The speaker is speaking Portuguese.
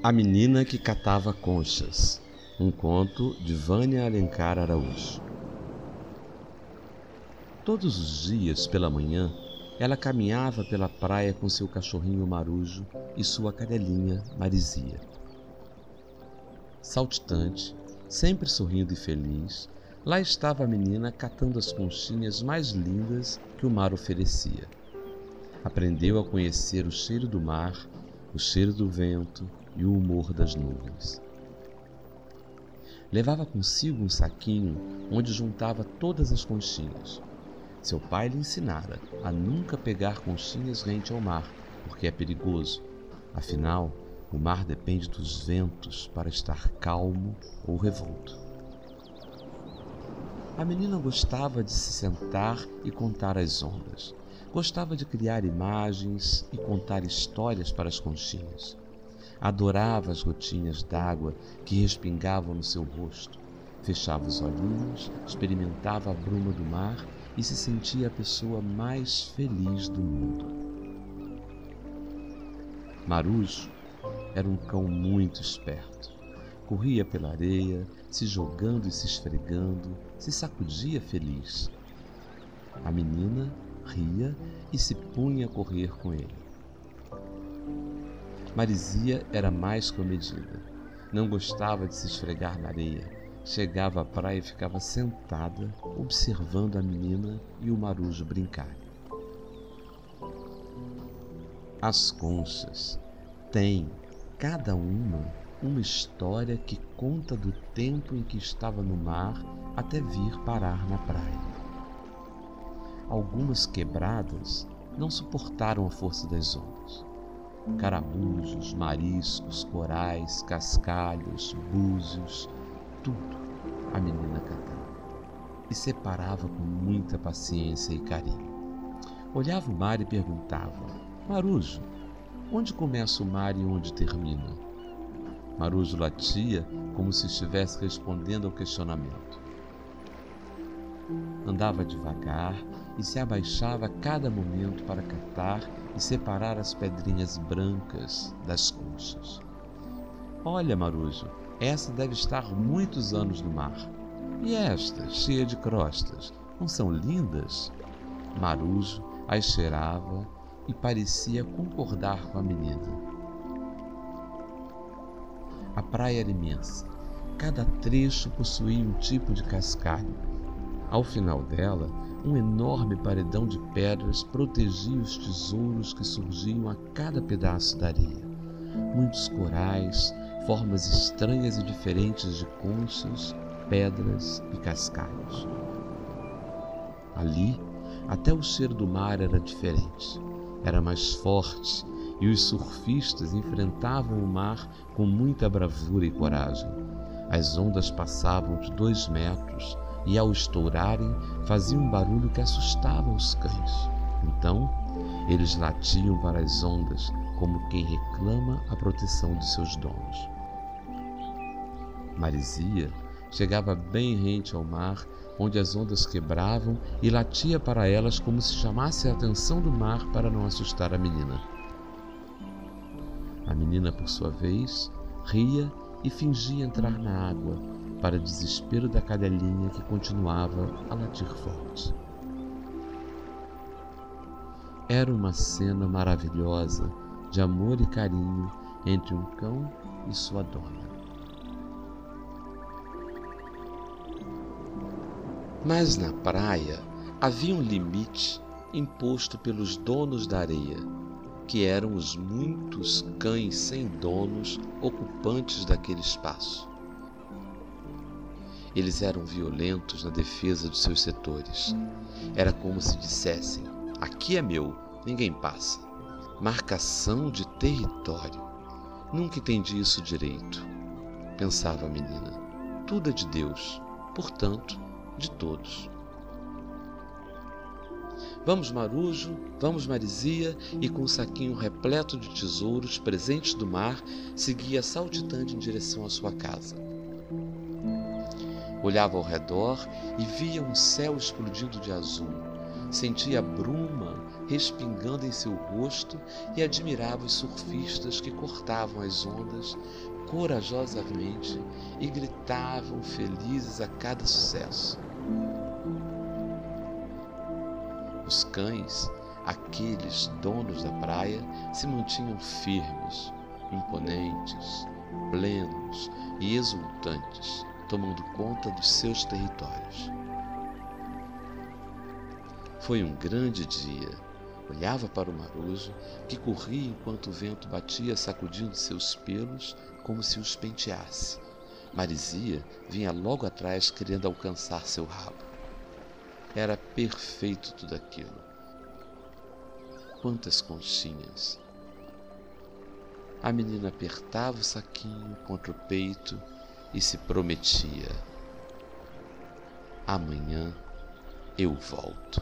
A Menina que Catava Conchas, um conto de Vânia Alencar Araújo. Todos os dias pela manhã, ela caminhava pela praia com seu cachorrinho marujo e sua cadelinha Marizia. Saltitante, sempre sorrindo e feliz, lá estava a menina catando as conchinhas mais lindas que o mar oferecia. Aprendeu a conhecer o cheiro do mar, o cheiro do vento e o humor das nuvens. Levava consigo um saquinho onde juntava todas as conchinhas. Seu pai lhe ensinara a nunca pegar conchinhas rente ao mar, porque é perigoso. Afinal, o mar depende dos ventos para estar calmo ou revolto. A menina gostava de se sentar e contar as ondas. Gostava de criar imagens e contar histórias para as conchinhas. Adorava as gotinhas d'água que respingavam no seu rosto. Fechava os olhinhos, experimentava a bruma do mar e se sentia a pessoa mais feliz do mundo. Marujo era um cão muito esperto. Corria pela areia, se jogando e se esfregando, se sacudia feliz. A menina ria e se punha a correr com ele. Marizia era mais comedida. Não gostava de se esfregar na areia. Chegava à praia e ficava sentada, observando a menina e o marujo brincar. As conchas têm cada uma uma história que conta do tempo em que estava no mar até vir parar na praia. Algumas quebradas não suportaram a força das ondas. Caramujos, mariscos, corais, cascalhos, búzios, tudo a menina catava e separava com muita paciência e carinho. Olhava o mar e perguntava: Marujo, onde começa o mar e onde termina? Marujo latia como se estivesse respondendo ao questionamento. Andava devagar e se abaixava a cada momento para catar e separar as pedrinhas brancas das conchas. Olha, Marujo, essa deve estar muitos anos no mar. E esta, cheia de crostas, não são lindas? Marujo as cheirava e parecia concordar com a menina. A praia era imensa. Cada trecho possuía um tipo de cascalho. Ao final dela, um enorme paredão de pedras protegia os tesouros que surgiam a cada pedaço da areia. Muitos corais, formas estranhas e diferentes de conchas, pedras e cascalhos. Ali, até o cheiro do mar era diferente. Era mais forte e os surfistas enfrentavam o mar com muita bravura e coragem. As ondas passavam de dois metros e, ao estourarem, faziam um barulho que assustava os cães. Então, eles latiam para as ondas como quem reclama a proteção de seus donos. Marizia chegava bem rente ao mar, onde as ondas quebravam e latia para elas como se chamasse a atenção do mar para não assustar a menina. A menina, por sua vez, ria e fingia entrar na água, para desespero da cadelinha que continuava a latir forte. Era uma cena maravilhosa de amor e carinho entre um cão e sua dona. Mas na praia havia um limite imposto pelos donos da areia que eram os muitos cães sem donos ocupantes daquele espaço. Eles eram violentos na defesa dos seus setores. Era como se dissessem: aqui é meu, ninguém passa. Marcação de território. Nunca entendi isso direito, pensava a menina. Tudo é de Deus, portanto, de todos. Vamos, Marujo, vamos, Marizia, e com o um saquinho repleto de tesouros presentes do mar, seguia saltitante em direção à sua casa. Olhava ao redor e via um céu explodindo de azul. sentia a bruma respingando em seu rosto e admirava os surfistas que cortavam as ondas corajosamente e gritavam felizes a cada sucesso. Os cães, aqueles donos da praia, se mantinham firmes, imponentes, plenos e exultantes, tomando conta dos seus territórios. Foi um grande dia. Olhava para o maroso, que corria enquanto o vento batia, sacudindo seus pelos como se os penteasse. Marizia vinha logo atrás, querendo alcançar seu rabo. Era perfeito tudo aquilo. Quantas conchinhas! A menina apertava o saquinho contra o peito e se prometia: Amanhã eu volto.